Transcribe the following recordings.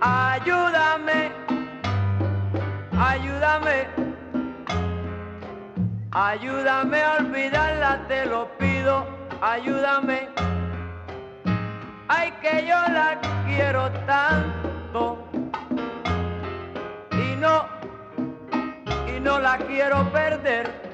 Ayúdame, ayúdame, ayúdame a olvidarla, te lo pido, ayúdame. Ay, que yo la quiero tanto y no, y no la quiero perder.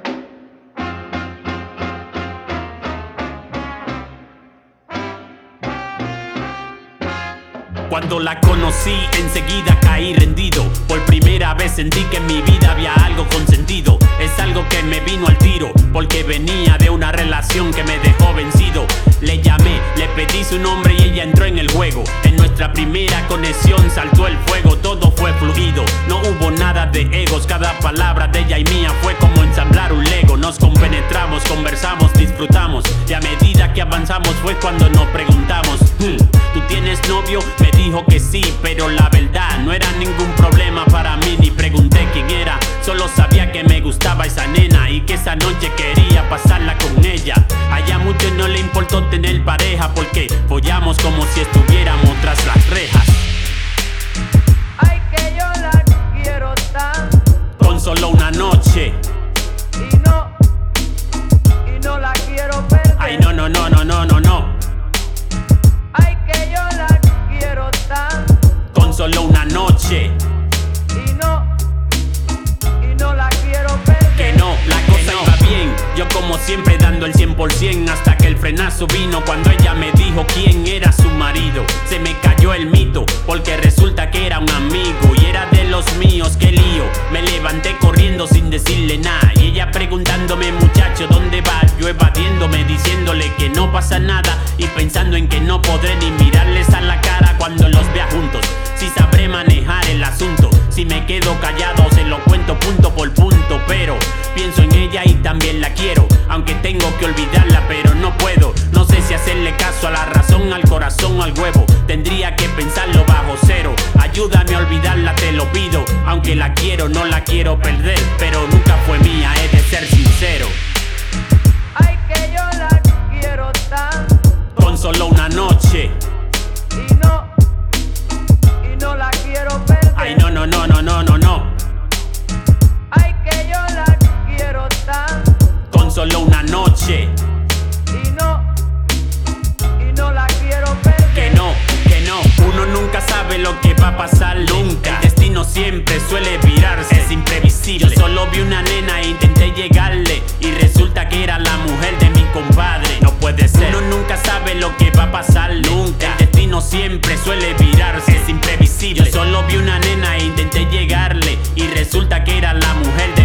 Cuando la conocí, enseguida caí rendido. Por primera vez sentí que en mi vida había algo con sentido. Es algo que me vino al tiro, porque venía de una relación que me dejó vencido. Le llamé, le pedí su nombre y ella entró en el juego. En nuestra primera conexión saltó el fuego, todo fue fluido. No hubo nada de egos, cada palabra de ella y mía fue como ensamblar un lego. Nos compenetramos, conversamos, disfrutamos. Y a medida que avanzamos fue cuando nos preguntamos: "Hmm, ¿Tú tienes novio? Me dijo que sí, pero la verdad no era ningún problema para mí. Ni pregunté quién era, solo sabía que me gustaba esa nena y que esa noche quería pasarla con ella. Allá mucho no le importó tener pareja porque follamos como si estuviéramos tras las rejas. Noche. y no, y no la quiero perder. Que no, la cosa iba bien. Yo como siempre dando el 100% hasta que el frenazo vino cuando ella me dijo quién era su marido. Se me cayó el preguntándome muchacho dónde vas, yo evadiéndome diciéndole que no pasa nada y pensando en que no podré ni mirarles a la cara cuando los vea juntos. Si sabré manejar el asunto, si me quedo callado se lo cuento punto por punto, pero pienso en ella y también la quiero, aunque tengo que olvidarla, pero no puedo. No sé si hacerle caso a la razón, al corazón al huevo. Tendría que pensarlo bajo cero. Ayúdame a olvidarla, te lo pido. Aunque la quiero, no la quiero perder, pero nunca Ay, no, no, no, no, no, no, no. Ay, que yo la quiero tanto Con solo una noche. y no, y no la quiero perder. Que no, que no, uno nunca sabe lo que va a pasar nunca. El destino siempre suele virarse, es imprevisible. Yo solo vi una nena e intenté llegarle y resulta que era la mujer de mi compadre. No puede ser, uno nunca sabe lo que va a pasar y resulta que era la mujer de.